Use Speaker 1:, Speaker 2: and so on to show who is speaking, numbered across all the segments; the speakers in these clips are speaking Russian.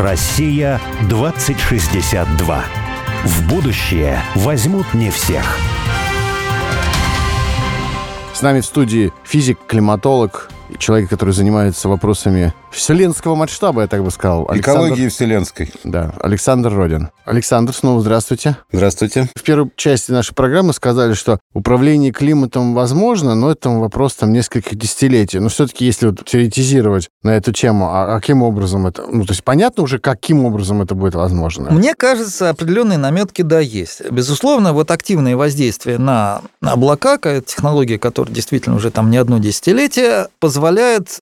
Speaker 1: Россия 2062. В будущее возьмут не всех.
Speaker 2: С нами в студии физик, климатолог, человек, который занимается вопросами вселенского масштаба, я так бы сказал.
Speaker 3: Экологии вселенской.
Speaker 2: Да, Александр Родин. Александр, снова здравствуйте.
Speaker 3: Здравствуйте.
Speaker 2: В первой части нашей программы сказали, что управление климатом возможно, но это вопрос там нескольких десятилетий. Но все-таки, если вот теоретизировать на эту тему, а каким образом это... Ну, то есть понятно уже, каким образом это будет возможно?
Speaker 4: Мне кажется, определенные наметки, да, есть. Безусловно, вот активное воздействие на облака, технология, которая действительно уже там не одно десятилетие, позволяет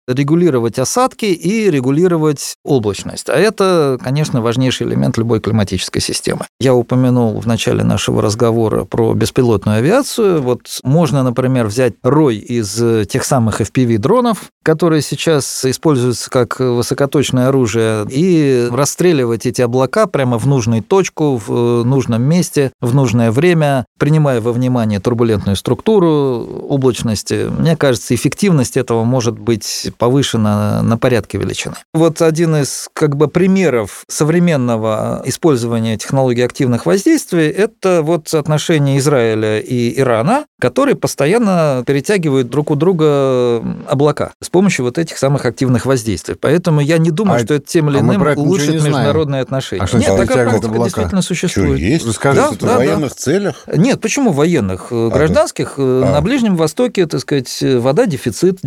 Speaker 4: регулировать осадки и регулировать облачность. А это, конечно, важнейший элемент любой климатической системы. Я упомянул в начале нашего разговора про беспилотную авиацию. Вот можно, например, взять рой из тех самых FPV-дронов, которые сейчас используются как высокоточное оружие, и расстреливать эти облака прямо в нужную точку, в нужном месте, в нужное время, принимая во внимание турбулентную структуру облачности. Мне кажется, эффективность этого может быть повышена на порядке величины. Вот один из как бы примеров современного использования технологий активных воздействий – это вот отношения Израиля и Ирана, которые постоянно перетягивают друг у друга облака с помощью вот этих самых активных воздействий. Поэтому я не думаю, а, что это тем или а иным улучшит международные отношения.
Speaker 2: А что
Speaker 4: Нет, такая
Speaker 2: практика
Speaker 4: облака? действительно существует.
Speaker 3: Что, есть? Вы скажете, да, это да, в военных да. целях?
Speaker 4: Нет, почему военных? А, Гражданских. А. На Ближнем Востоке, так сказать, вода дефицит,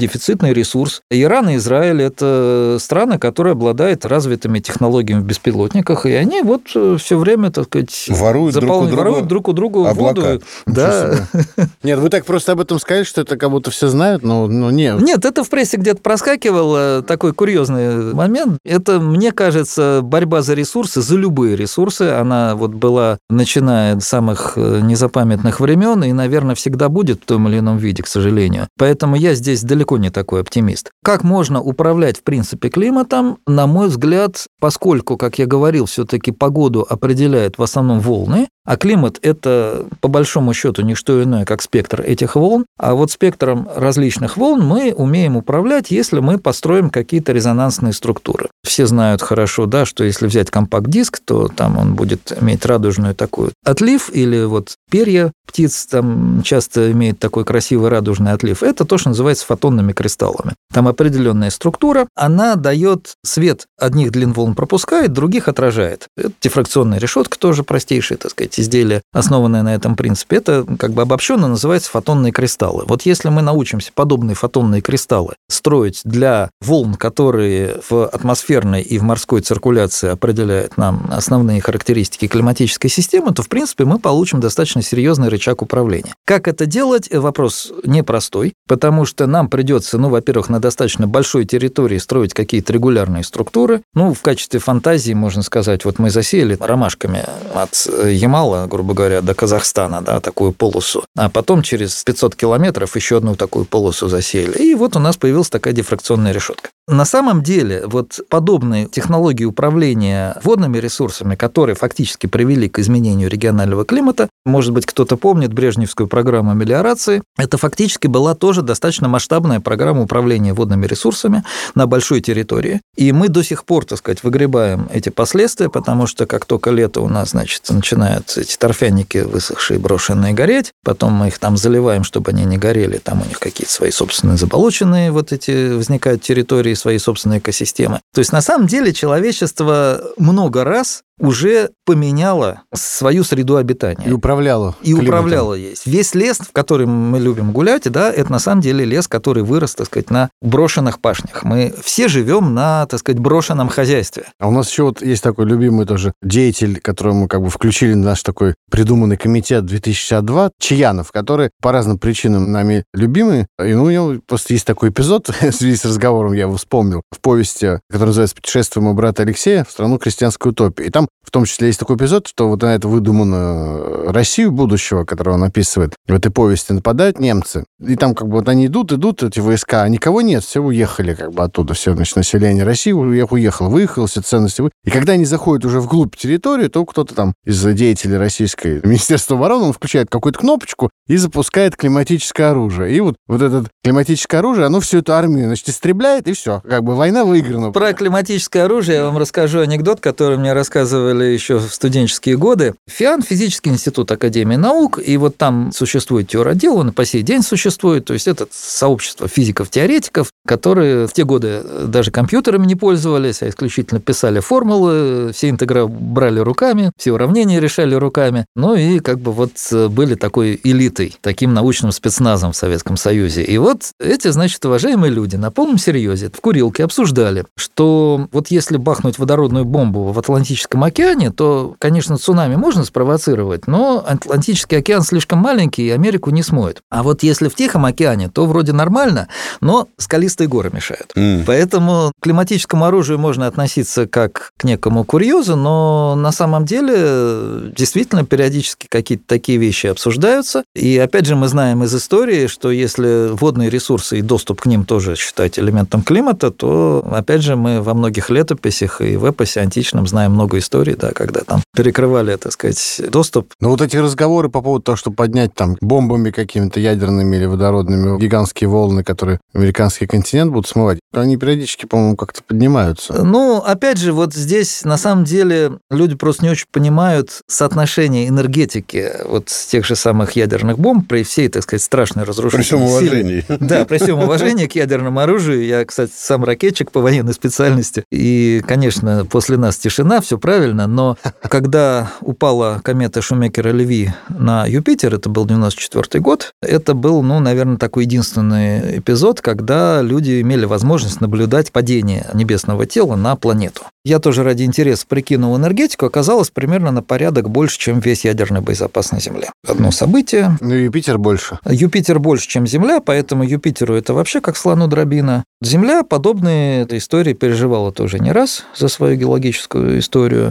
Speaker 4: дефицитный ресурс. Иран и Израиль – это страны, которые обладают развитыми технологиями в беспилотниках, и они вот э, все время, так сказать,
Speaker 3: воруют, запол... друг, у друга
Speaker 4: воруют друг у друга облака. воду. Да.
Speaker 2: Нет, вы так просто об этом сказали, что это как будто все знают, но, но нет.
Speaker 4: Нет, это в прессе где-то проскакивал такой курьезный момент. Это, мне кажется, борьба за ресурсы, за любые ресурсы, она вот была, начиная с самых э, незапамятных времен, и, наверное, всегда будет в том или ином виде, к сожалению. Поэтому я здесь далеко не такой оптимист. Как можно управлять, в принципе, климатом, на мой взгляд, поскольку, как я говорил, все-таки погоду определяют в основном волны, а климат – это, по большому счету, не что иное, как спектр этих волн. А вот спектром различных волн мы умеем управлять, если мы построим какие-то резонансные структуры. Все знают хорошо, да, что если взять компакт-диск, то там он будет иметь радужную такую отлив, или вот перья птиц там часто имеют такой красивый радужный отлив. Это то, что называется фотонными кристаллами. Там определенная структура, она дает свет одних длин волн пропускает, других отражает. Это дифракционная решетка тоже простейшая, так сказать, изделие, основанное на этом принципе. Это как бы обобщенно называется фотонные кристаллы. Вот если мы научимся подобные фотонные кристаллы строить для волн, которые в атмосферной и в морской циркуляции определяют нам основные характеристики климатической системы, то, в принципе, мы получим достаточно серьезный рычаг управления. Как это делать? Вопрос непростой, потому что нам придется, ну, во-первых, на достаточно большой территории строить какие-то регулярные структуры. Ну, в качестве фантазии можно сказать, вот мы засеяли ромашками от Ямала, Урала, грубо говоря, до Казахстана, да, такую полосу. А потом через 500 километров еще одну такую полосу засели, И вот у нас появилась такая дифракционная решетка. На самом деле, вот подобные технологии управления водными ресурсами, которые фактически привели к изменению регионального климата, может быть, кто-то помнит Брежневскую программу мелиорации, это фактически была тоже достаточно масштабная программа управления водными ресурсами на большой территории. И мы до сих пор, так сказать, выгребаем эти последствия, потому что как только лето у нас, значит, начинает эти торфяники высохшие, брошенные гореть. Потом мы их там заливаем, чтобы они не горели. Там у них какие-то свои собственные заболоченные вот эти возникают территории, свои собственные экосистемы. То есть на самом деле человечество много раз уже поменяла свою среду обитания.
Speaker 2: И управляла.
Speaker 4: И климатом. управляла есть. Весь лес, в котором мы любим гулять, да, это на самом деле лес, который вырос, так сказать, на брошенных пашнях. Мы все живем на, так сказать, брошенном хозяйстве.
Speaker 2: А у нас еще вот есть такой любимый тоже деятель, которого мы как бы включили в наш такой придуманный комитет 2062, Чаянов, который по разным причинам нами любимый. И ну, у него просто есть такой эпизод, в связи с разговором я его вспомнил, в повести, которая называется «Путешествие моего брата Алексея в страну крестьянской утопии». И там в том числе есть такой эпизод, что вот на эту выдуманную Россию будущего, которую он описывает, в этой повести нападают немцы. И там как бы вот они идут, идут, эти войска, а никого нет, все уехали как бы оттуда, все, значит, население России уехало, выехало, все ценности. И когда они заходят уже вглубь территории, то кто-то там из деятелей российской Министерства обороны, он включает какую-то кнопочку и запускает климатическое оружие. И вот, вот это климатическое оружие, оно всю эту армию, значит, истребляет, и все. Как бы война выиграна.
Speaker 4: Про климатическое оружие я вам расскажу анекдот, который мне рассказывали еще в студенческие годы. ФИАН, физический институт Академии наук, и вот там существует теоротдел, он по сей день существует, то есть это сообщество физиков-теоретиков, которые в те годы даже компьютерами не пользовались, а исключительно писали формулы, все интегралы брали руками, все уравнения решали руками, ну и как бы вот были такой элитой, таким научным спецназом в Советском Союзе. И вот эти, значит, уважаемые люди на полном серьезе в курилке обсуждали, что вот если бахнуть водородную бомбу в Атлантическом океане, то, конечно, цунами можно спровоцировать, но Атлантический океан слишком маленький, и Америку не смоет. А вот если в Тихом океане, то вроде нормально, но скалистые горы мешают. Mm. Поэтому к климатическому оружию можно относиться как к некому курьезу, но на самом деле действительно периодически какие-то такие вещи обсуждаются. И опять же мы знаем из истории, что если водные ресурсы и доступ к ним тоже считать элементом климата, то опять же мы во многих летописях и в эпосе античном знаем много историй, да, когда там перекрывали, так сказать, доступ.
Speaker 2: Но вот эти разговоры по поводу того, чтобы поднять там бомбами какими-то ядерными или водородными гигантские волны, которые американский континент будут смывать, они периодически, по-моему, как-то поднимаются.
Speaker 4: Ну, опять же, вот здесь на самом деле люди просто не очень понимают соотношение энергетики вот тех же самых ядерных бомб при всей, так сказать, страшной разрушительной
Speaker 3: При всем уважении.
Speaker 4: Силе. Да, при всем уважении к ядерному оружию. Я, кстати, сам ракетчик по военной специальности. И, конечно, после нас тишина, все правильно, но когда упала комета Шумекера-Леви на Юпитер, это был 94 год, это был, ну, наверное, такой единственный эпизод, когда люди имели возможность наблюдать падение небесного тела на планету. Я тоже ради интереса прикинул энергетику, оказалось примерно на порядок больше, чем весь ядерный боезапас на Земле. Одно событие.
Speaker 2: Ну, Юпитер больше.
Speaker 4: Юпитер больше, чем Земля, поэтому Юпитеру это вообще как слону дробина. Земля подобные истории переживала тоже не раз за свою геологическую историю.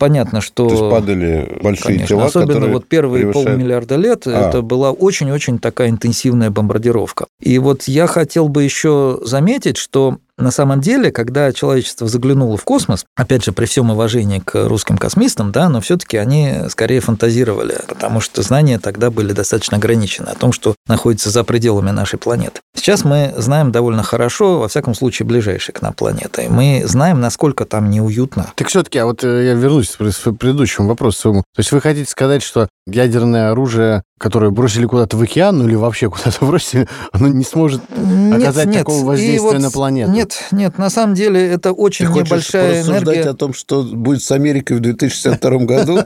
Speaker 4: Понятно, что...
Speaker 3: То есть падали большие
Speaker 4: конечно,
Speaker 3: тела,
Speaker 4: Особенно вот первые
Speaker 3: превышают...
Speaker 4: полмиллиарда лет, а. это была очень-очень такая интенсивная бомбардировка. И вот я хотел бы еще заметить, что на самом деле, когда человечество заглянуло в космос, опять же, при всем уважении к русским космистам, да, но все-таки они скорее фантазировали, потому что знания тогда были достаточно ограничены о том, что находится за пределами нашей планеты. Сейчас мы знаем довольно хорошо, во всяком случае, ближайшие к нам планеты. Мы знаем, насколько там неуютно.
Speaker 2: Так все-таки, а вот э, я вернусь к предыдущему вопросу своему. То есть вы хотите сказать, что ядерное оружие, которое бросили куда-то в океан, ну или вообще куда-то бросили, оно не сможет
Speaker 4: нет,
Speaker 2: оказать
Speaker 4: нет.
Speaker 2: такого воздействия
Speaker 4: вот
Speaker 2: на планету?
Speaker 4: Нет, нет, на самом деле это очень
Speaker 3: Ты
Speaker 4: небольшая энергия.
Speaker 3: о том, что будет с Америкой в 2062 году?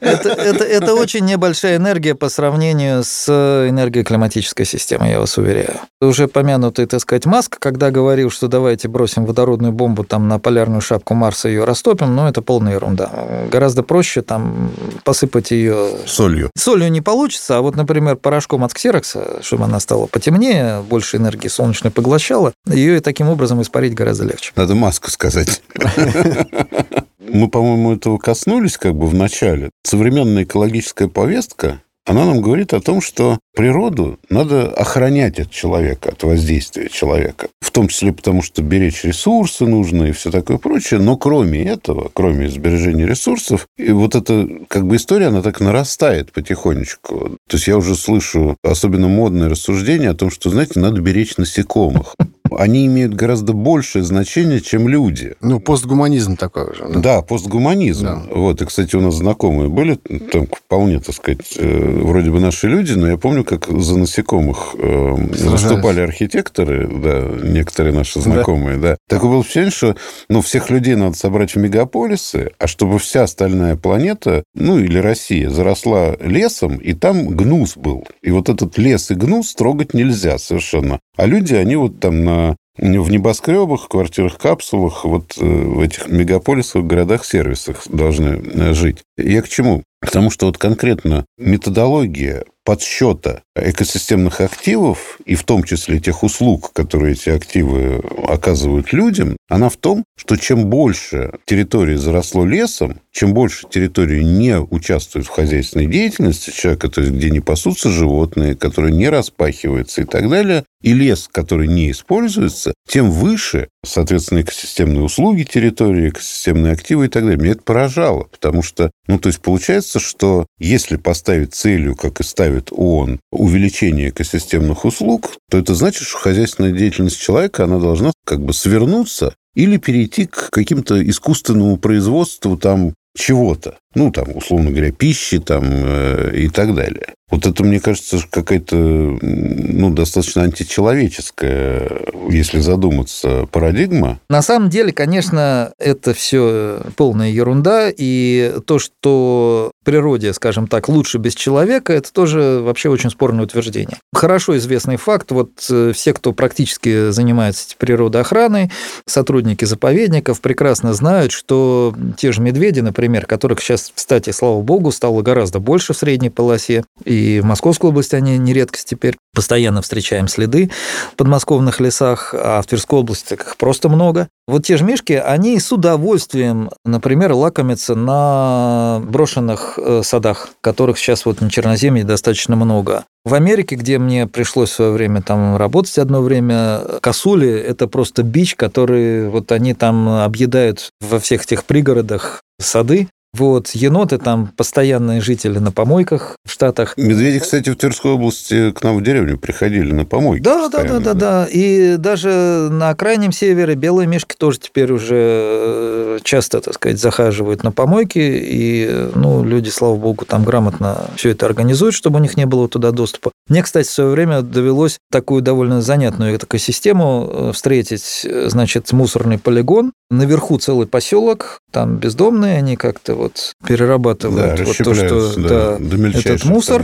Speaker 4: Это очень небольшая энергия по сравнению с энергией климатической системы, я вас уверяю. Уже помянутый, так сказать, Маск, когда говорил, что давайте бросим водородную бомбу там на полярную шапку Марса и ее растопим, но это полная ерунда. Гораздо проще там посыпать ее
Speaker 3: солью.
Speaker 4: Солью не получится, а вот, например, порошком от ксерокса, чтобы она стала потемнее, больше энергии солнечной поглощала, ее и таким образом испарить гораздо легче.
Speaker 3: Надо маску сказать. Мы, по-моему, этого коснулись как бы в начале. Современная экологическая повестка она нам говорит о том, что природу надо охранять от человека, от воздействия человека. В том числе потому, что беречь ресурсы нужно и все такое прочее. Но кроме этого, кроме сбережения ресурсов, и вот эта как бы история, она так нарастает потихонечку. То есть я уже слышу особенно модное рассуждение о том, что, знаете, надо беречь насекомых они имеют гораздо большее значение, чем люди.
Speaker 2: Ну, постгуманизм такой же.
Speaker 3: Да, да постгуманизм. Да. Вот, и, кстати, у нас знакомые были, там вполне, так сказать, э, вроде бы наши люди, но я помню, как за насекомых э, выступали архитекторы, да, некоторые наши знакомые, да. да. Такое было впечатление, что ну, всех людей надо собрать в мегаполисы, а чтобы вся остальная планета, ну, или Россия, заросла лесом, и там гнус был. И вот этот лес и гнус трогать нельзя совершенно. А люди, они вот там на в небоскребах, квартирах, капсулах, вот э, в этих мегаполисах, городах-сервисах должны э, жить. Я к чему? Потому что вот конкретно методология подсчета экосистемных активов, и в том числе тех услуг, которые эти активы оказывают людям, она в том, что чем больше территории заросло лесом, чем больше территории не участвует в хозяйственной деятельности человека, то есть где не пасутся животные, которые не распахиваются и так далее, и лес, который не используется, тем выше, соответственно, экосистемные услуги территории, экосистемные активы и так далее. Меня это поражало, потому что, ну, то есть получается, что если поставить целью, как и ставит ООН, увеличение экосистемных услуг, то это значит, что хозяйственная деятельность человека, она должна как бы свернуться или перейти к каким-то искусственному производству там чего-то. Ну, там, условно говоря, пищи там э, и так далее. Вот это, мне кажется, какая-то ну, достаточно античеловеческая, если задуматься, парадигма.
Speaker 4: На самом деле, конечно, это все полная ерунда, и то, что природе, скажем так, лучше без человека, это тоже вообще очень спорное утверждение. Хорошо известный факт, вот э, все, кто практически занимается природоохраной, сотрудники заповедников прекрасно знают, что те же медведи, например, которых сейчас, кстати, слава богу, стало гораздо больше в средней полосе, и в Московской области они не редкость теперь, постоянно встречаем следы в подмосковных лесах, а в Тверской области их просто много. Вот те же мишки, они с удовольствием, например, лакомятся на брошенных э, садах, которых сейчас вот на Черноземье достаточно много. В Америке, где мне пришлось в свое время там работать одно время, косули – это просто бич, который вот они там объедают во всех этих пригородах сады, вот, еноты там постоянные жители на помойках в Штатах.
Speaker 3: Медведи, кстати, в Тверской области к нам в деревню приходили на помойки.
Speaker 4: Да, да, да, да, да. И даже на крайнем севере белые мишки тоже теперь уже э, часто, так сказать, захаживают на помойки. И, ну, люди, слава богу, там грамотно все это организуют, чтобы у них не было туда доступа. Мне, кстати, в свое время довелось такую довольно занятную экосистему э, встретить. Значит, мусорный полигон, наверху целый поселок, там бездомные, они как-то вот перерабатывают
Speaker 3: да,
Speaker 4: вот то, что
Speaker 3: да,
Speaker 4: да, этот мусор.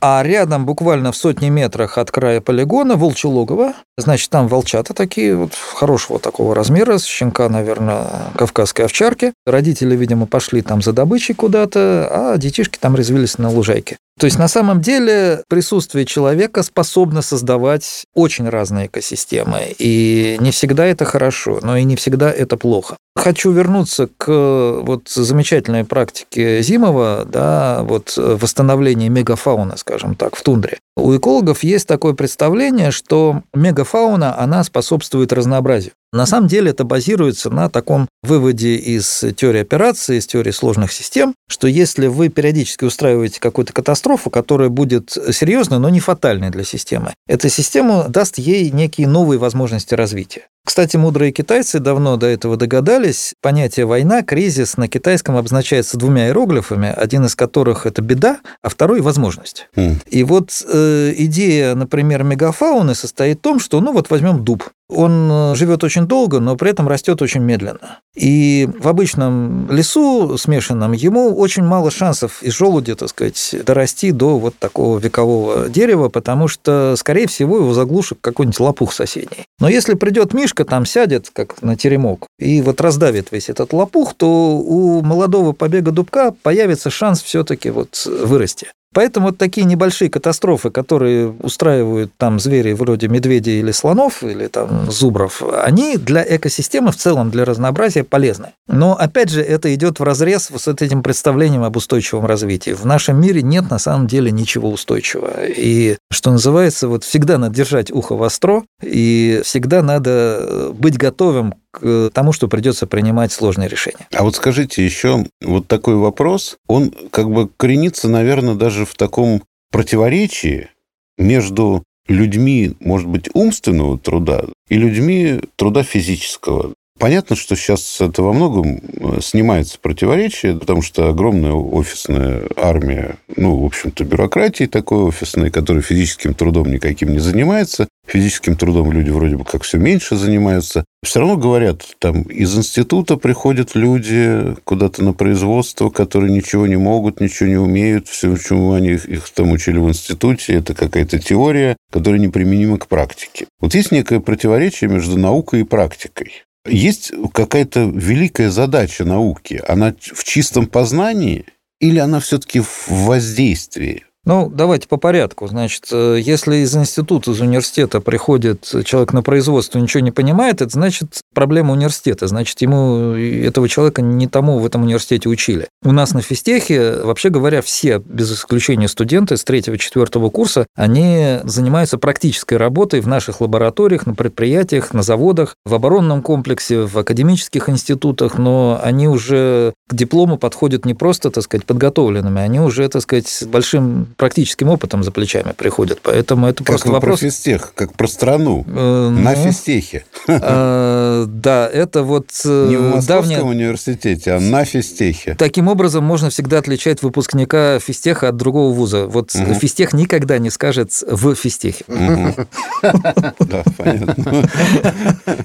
Speaker 4: А рядом, буквально в сотни метрах от края полигона, волчье логово. Значит, там волчата такие вот хорошего такого размера, щенка, наверное, кавказской овчарки. Родители, видимо, пошли там за добычей куда-то, а детишки там развились на лужайке. То есть на самом деле присутствие человека способно создавать очень разные экосистемы. И не всегда это хорошо, но и не всегда это плохо. Хочу вернуться к вот замечательной практике Зимова, да, вот восстановления мегафауны, скажем так, в тундре. У экологов есть такое представление, что мегафауна, она способствует разнообразию. На самом деле это базируется на таком выводе из теории операции, из теории сложных систем, что если вы периодически устраиваете какую-то катастрофу, которая будет серьезной, но не фатальной для системы, эта система даст ей некие новые возможности развития. Кстати, мудрые китайцы давно до этого догадались. Понятие «война», «кризис» на китайском обозначается двумя иероглифами, один из которых – это беда, а второй – возможность. Mm. И вот э, идея, например, мегафауны состоит в том, что, ну вот возьмем дуб. Он э, живет очень долго, но при этом растет очень медленно. И в обычном лесу смешанном ему очень мало шансов из желуди, так сказать, дорасти до вот такого векового дерева, потому что, скорее всего, его заглушит какой-нибудь лопух соседний. Но если придет Мишка, там сядет, как на теремок, и вот раздавит весь этот лопух, то у молодого побега дубка появится шанс все-таки вот вырасти. Поэтому вот такие небольшие катастрофы, которые устраивают там звери вроде медведей или слонов, или там зубров, они для экосистемы в целом, для разнообразия полезны. Но, опять же, это идет в разрез с этим представлением об устойчивом развитии. В нашем мире нет на самом деле ничего устойчивого. И, что называется, вот всегда надо держать ухо востро, и всегда надо быть готовым к тому, что придется принимать сложные решения.
Speaker 3: А вот скажите еще вот такой вопрос, он как бы коренится, наверное, даже в таком противоречии между людьми, может быть, умственного труда и людьми труда физического. Понятно, что сейчас это во многом э, снимается противоречие, потому что огромная офисная армия, ну, в общем-то, бюрократии такой офисной, которая физическим трудом никаким не занимается. Физическим трудом люди вроде бы как все меньше занимаются. Все равно говорят, там из института приходят люди куда-то на производство, которые ничего не могут, ничего не умеют. Все, чему они их там учили в институте, это какая-то теория, которая неприменима к практике. Вот есть некое противоречие между наукой и практикой. Есть какая-то великая задача науки. Она в чистом познании или она все-таки в воздействии?
Speaker 4: Ну, давайте по порядку. Значит, э, если из института, из университета приходит человек на производство ничего не понимает, это значит проблема университета. Значит, ему этого человека не тому в этом университете учили. У нас на физтехе, вообще говоря, все, без исключения студенты с третьего-четвертого курса, они занимаются практической работой в наших лабораториях, на предприятиях, на заводах, в оборонном комплексе, в академических институтах, но они уже к диплому подходят не просто, так сказать, подготовленными, они уже, так сказать, большим практическим опытом за плечами приходят. Поэтому это
Speaker 3: Как
Speaker 4: просто
Speaker 3: вы
Speaker 4: вопрос...
Speaker 3: про физтех, как про страну.
Speaker 4: Э,
Speaker 3: На
Speaker 4: ну,
Speaker 3: физтехе.
Speaker 4: э, Да, это вот э,
Speaker 3: Не в Московском
Speaker 4: давняя...
Speaker 3: университете, а на физтехе.
Speaker 4: Таким образом, можно всегда отличать выпускника физтеха от другого вуза. Вот
Speaker 3: Мгм.
Speaker 4: физтех никогда не скажет в физтехе.
Speaker 3: Да, понятно.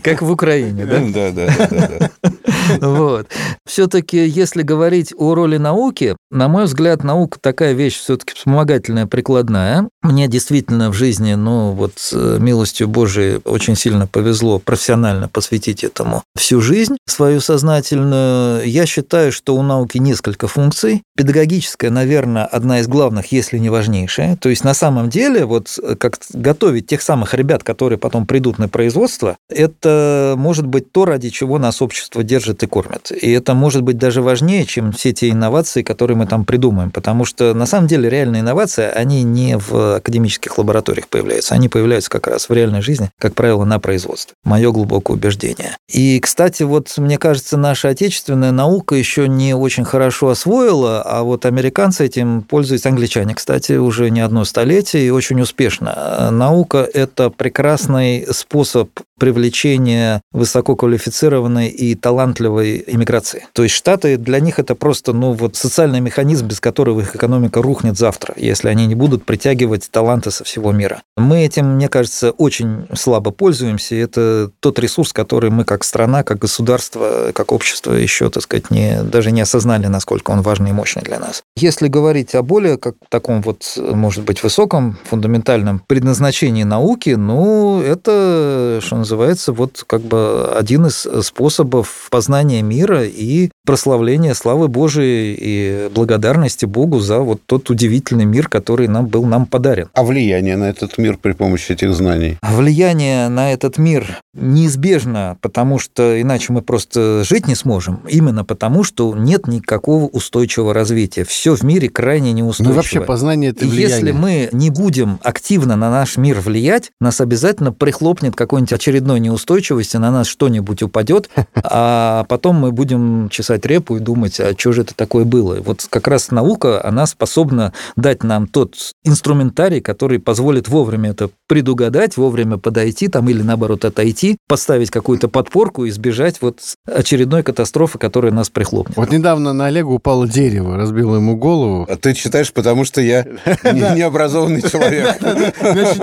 Speaker 4: как в Украине, да?
Speaker 3: Да, да, да, да.
Speaker 4: Вот. Все-таки, если говорить о роли науки, на мой взгляд, наука такая вещь все-таки вспомогательная, прикладная. Мне действительно в жизни, ну вот э, милостью Божией очень сильно повезло профессионально посвятить этому всю жизнь свою сознательную. Я считаю, что у науки несколько функций. Педагогическая, наверное, одна из главных, если не важнейшая. То есть на самом деле вот как готовить тех самых ребят, которые потом придут на производство, это может быть то, ради чего нас общество держит и кормит. И это может быть даже важнее, чем все те инновации, которые мы там придумаем. Потому что на самом деле реальные инновации, они не в академических лабораториях появляются, они появляются как раз в реальной жизни, как правило, на производстве. Мое глубокое убеждение. И, кстати, вот мне кажется, наша отечественная наука еще не очень хорошо освоила, а вот американцы этим пользуются, англичане, кстати, уже не одно столетие и очень успешно. Наука – это прекрасный способ привлечения высококвалифицированной и талантливой иммиграции. То есть Штаты для них это просто ну, вот социальный механизм, без которого их экономика рухнет завтра, если они не будут притягивать таланты со всего мира. Мы этим, мне кажется, очень слабо пользуемся. Это тот ресурс, который мы как страна, как государство, как общество еще, так сказать, не, даже не осознали, насколько он важный и мощный для нас. Если говорить о более как таком вот, может быть, высоком, фундаментальном предназначении науки, ну, это, что называется, вот как бы один из способов познания мира и прославления славы Божией и благодарности Богу за вот тот удивительный мир, который нам был нам подарен.
Speaker 3: А влияние на этот мир при помощи этих знаний?
Speaker 4: Влияние на этот мир неизбежно, потому что иначе мы просто жить не сможем. Именно потому, что нет никакого устойчивого развития. Все в мире крайне
Speaker 2: Ну,
Speaker 4: неустойчиво.
Speaker 2: вообще познание – это
Speaker 4: И
Speaker 2: влияние.
Speaker 4: если мы не будем активно на наш мир влиять, нас обязательно прихлопнет какой-нибудь очередной неустойчивости, на нас что-нибудь упадет, а потом мы будем чесать репу и думать, а что же это такое было. Вот как раз наука, она способна дать нам тот инструментарий, который позволит вовремя это предугадать, вовремя подойти там или наоборот отойти, поставить какую-то подпорку и избежать вот очередной катастрофы, которая нас прихлопнет.
Speaker 2: Вот недавно на Олега упало дерево, разбило ему голову.
Speaker 3: А ты читаешь, потому что я не- необразованный человек.
Speaker 2: Значит,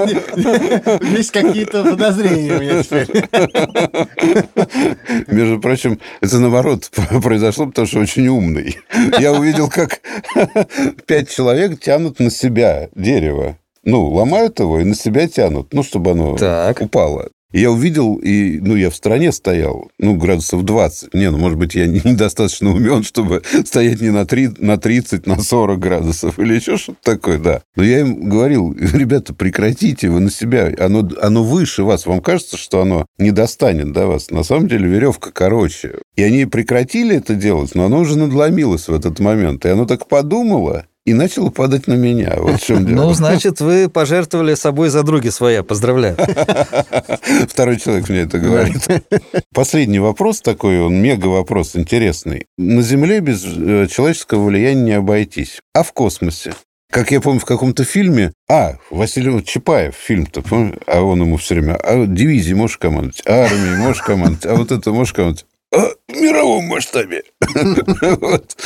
Speaker 2: есть какие-то подозрения у меня теперь.
Speaker 3: Между прочим, это наоборот произошло, потому что очень умный. Я увидел, как пять человек тянут на себя дерево. Ну, ломают его и на себя тянут, ну, чтобы оно
Speaker 4: Так.
Speaker 3: упало. Я увидел, и, ну, я в стране стоял, ну, градусов 20. Не, ну, может быть, я недостаточно умен, чтобы стоять не на, 3, на 30, на 40 градусов или еще что-то такое, да. Но я им говорил, ребята, прекратите, вы на себя, оно, оно выше вас. Вам кажется, что оно не достанет до вас? На самом деле веревка короче. И они прекратили это делать, но оно уже надломилось в этот момент. И оно так подумало, и начало падать на меня. Вот в чем дело.
Speaker 4: Ну, значит, вы пожертвовали собой за други своя. Поздравляю.
Speaker 3: Второй человек мне это говорит. Последний вопрос такой, он мега-вопрос интересный. На Земле без э, человеческого влияния не обойтись. А в космосе? Как я помню, в каком-то фильме... А, Василий Чапаев фильм-то, помню? А он ему все время... А дивизии можешь командовать? А армии можешь командовать? А вот это можешь командовать? А, в мировом масштабе. Вот.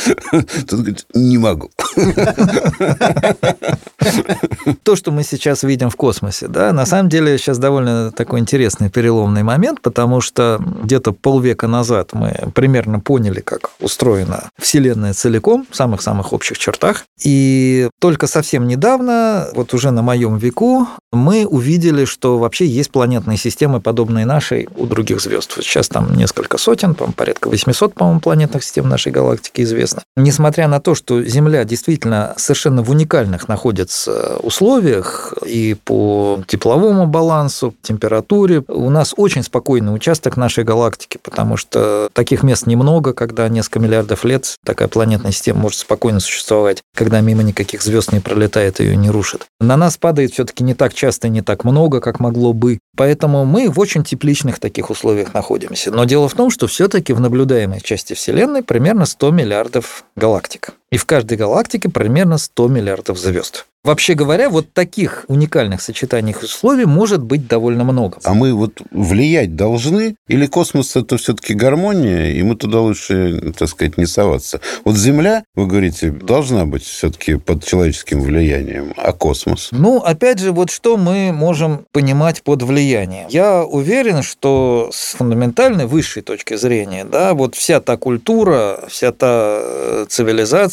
Speaker 3: Тут говорит, не могу.
Speaker 4: То, что мы сейчас видим в космосе, да, на самом деле сейчас довольно такой интересный переломный момент, потому что где-то полвека назад мы примерно поняли, как устроена Вселенная целиком, в самых-самых общих чертах. И только совсем недавно, вот уже на моем веку, мы увидели, что вообще есть планетные системы, подобные нашей, у других звезд. Сейчас там несколько сотен по порядка 800, по-моему, планетных систем нашей галактики известно. Несмотря на то, что Земля действительно совершенно в уникальных находится условиях и по тепловому балансу, температуре, у нас очень спокойный участок нашей галактики, потому что таких мест немного, когда несколько миллиардов лет такая планетная система может спокойно существовать, когда мимо никаких звезд не пролетает и ее не рушит. На нас падает все-таки не так часто и не так много, как могло бы. Поэтому мы в очень тепличных таких условиях находимся. Но дело в том, что все-таки в наблюдаемой части Вселенной примерно 100 миллиардов галактик. И в каждой галактике примерно 100 миллиардов звезд. Вообще говоря, вот таких уникальных сочетаний условий может быть довольно много.
Speaker 3: А мы вот влиять должны? Или космос – это все-таки гармония, и мы туда лучше, так сказать, не соваться? Вот Земля, вы говорите, должна быть все-таки под человеческим влиянием, а космос?
Speaker 4: Ну, опять же, вот что мы можем понимать под влиянием? Я уверен, что с фундаментальной высшей точки зрения, да, вот вся та культура, вся та э,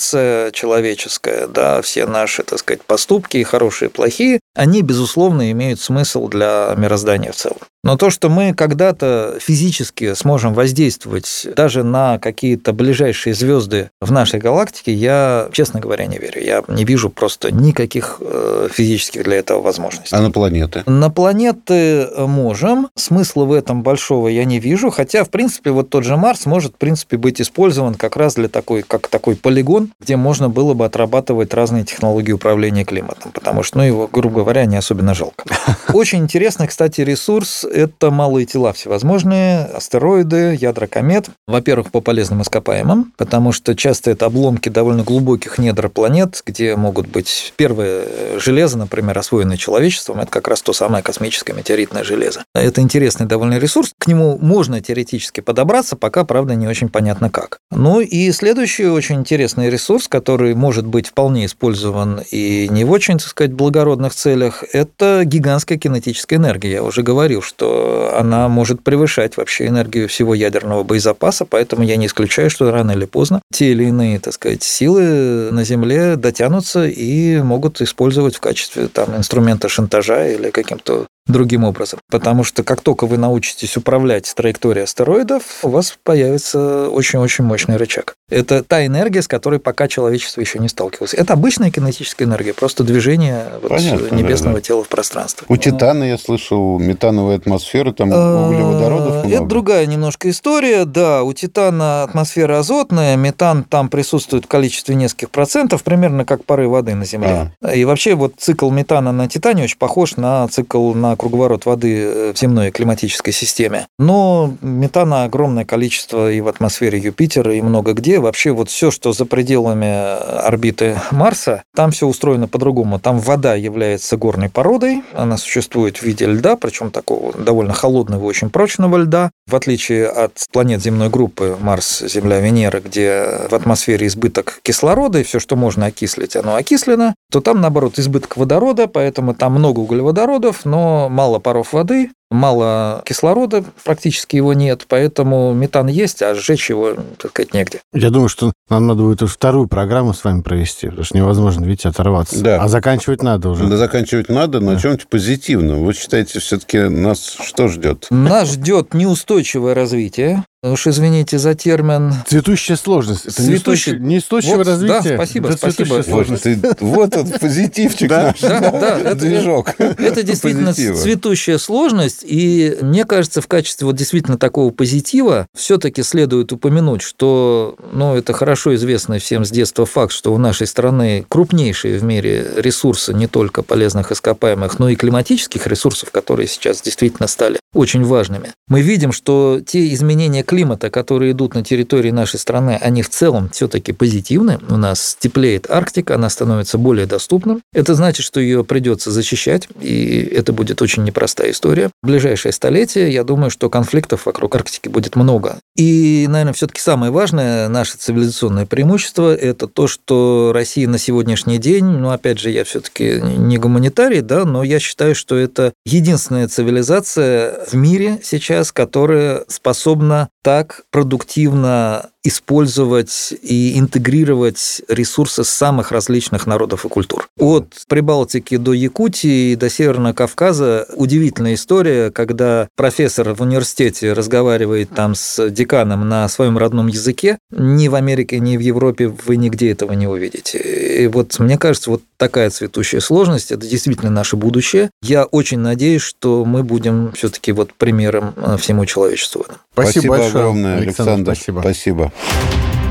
Speaker 4: цивилизация человеческая, да, все наши, так сказать, поступки, хорошие, и плохие, они, безусловно, имеют смысл для мироздания в целом. Но то, что мы когда-то физически сможем воздействовать даже на какие-то ближайшие звезды в нашей галактике, я, честно говоря, не верю. Я не вижу просто никаких э, физических для этого возможностей.
Speaker 3: А на планеты?
Speaker 4: На планеты можем. Смысла в этом большого я не вижу. Хотя, в принципе, вот тот же Марс может, в принципе, быть использован как раз для такой, как такой полигон, где можно было бы отрабатывать разные технологии управления климатом. Потому что, ну, его, грубо говоря, не особенно жалко. Очень интересный, кстати, ресурс это малые тела всевозможные, астероиды, ядра комет. Во-первых, по полезным ископаемым, потому что часто это обломки довольно глубоких недр планет, где могут быть первое железо, например, освоенное человечеством, это как раз то самое космическое метеоритное железо. Это интересный довольно ресурс, к нему можно теоретически подобраться, пока, правда, не очень понятно как. Ну и следующий очень интересный ресурс, который может быть вполне использован и не в очень, так сказать, благородных целях, это гигантская кинетическая энергия. Я уже говорил, что она может превышать вообще энергию всего ядерного боезапаса, поэтому я не исключаю, что рано или поздно те или иные, так сказать, силы на Земле дотянутся и могут использовать в качестве там, инструмента шантажа или каким-то другим образом. Потому что как только вы научитесь управлять траекторией астероидов, у вас появится очень-очень мощный рычаг. Это та энергия, с которой пока человечество еще не сталкивалось. Это обычная кинетическая энергия, просто движение вот Понятно, небесного да, да. тела в пространстве.
Speaker 3: У Титана, я слышал, метановая атмосфера, там а, углеводородов много.
Speaker 4: Это другая немножко история. Да, у Титана атмосфера азотная, метан там присутствует в количестве нескольких процентов, примерно как пары воды на Земле. А. И вообще вот цикл метана на Титане очень похож на цикл на круговорот воды э, в земной климатической системе. Но метана огромное количество и в атмосфере Юпитера, и много где. Вообще вот все, что за пределами орбиты Марса, там все устроено по-другому. Там вода является горной породой, она существует в виде льда, причем такого довольно холодного очень прочного льда. В отличие от планет земной группы Марс, Земля, Венера, где в атмосфере избыток кислорода, и все, что можно окислить, оно окислено, то там, наоборот, избыток водорода, поэтому там много углеводородов, но мало паров воды, мало кислорода, практически его нет, поэтому метан есть, а сжечь его, так сказать, негде.
Speaker 2: Я думаю, что нам надо будет вторую программу с вами провести, потому что невозможно, видите, оторваться. Да. А заканчивать надо уже.
Speaker 3: Да, заканчивать надо на да. чем-то позитивном. Вы считаете, все-таки нас что ждет?
Speaker 4: Нас ждет неустойчивое развитие, Уж извините за термин.
Speaker 2: Цветущая сложность. Это Цветущий... не устойчивое вот, развитие.
Speaker 4: Да, спасибо, это спасибо.
Speaker 3: Вот, ты, вот этот позитивчик наш. Да, да,
Speaker 4: это,
Speaker 3: движок.
Speaker 4: Это действительно цветущая сложность. И мне кажется, в качестве вот действительно такого позитива все-таки следует упомянуть, что, ну, это хорошо известный всем с детства факт, что у нашей страны крупнейшие в мире ресурсы не только полезных ископаемых, но и климатических ресурсов, которые сейчас действительно стали очень важными. Мы видим, что те изменения климата, которые идут на территории нашей страны, они в целом все-таки позитивны. У нас теплеет Арктика, она становится более доступным. Это значит, что ее придется защищать, и это будет очень непростая история. В ближайшее столетие, я думаю, что конфликтов вокруг Арктики будет много. И, наверное, все-таки самое важное наше цивилизационное преимущество – это то, что Россия на сегодняшний день, ну, опять же, я все-таки не гуманитарий, да, но я считаю, что это единственная цивилизация в мире сейчас, которая способна так продуктивно использовать и интегрировать ресурсы самых различных народов и культур. От Прибалтики до Якутии и до Северного Кавказа удивительная история, когда профессор в университете разговаривает там с деканом на своем родном языке, ни в Америке, ни в Европе вы нигде этого не увидите. И вот мне кажется, вот такая цветущая сложность, это действительно наше будущее. Я очень надеюсь, что мы будем все-таки вот примером э, всему человечеству.
Speaker 3: Спасибо, спасибо большое, огромное, Александр. Александр спасибо. спасибо. Bye.